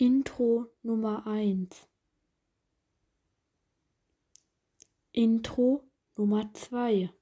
Intro Nummer eins. Intro Nummer zwei.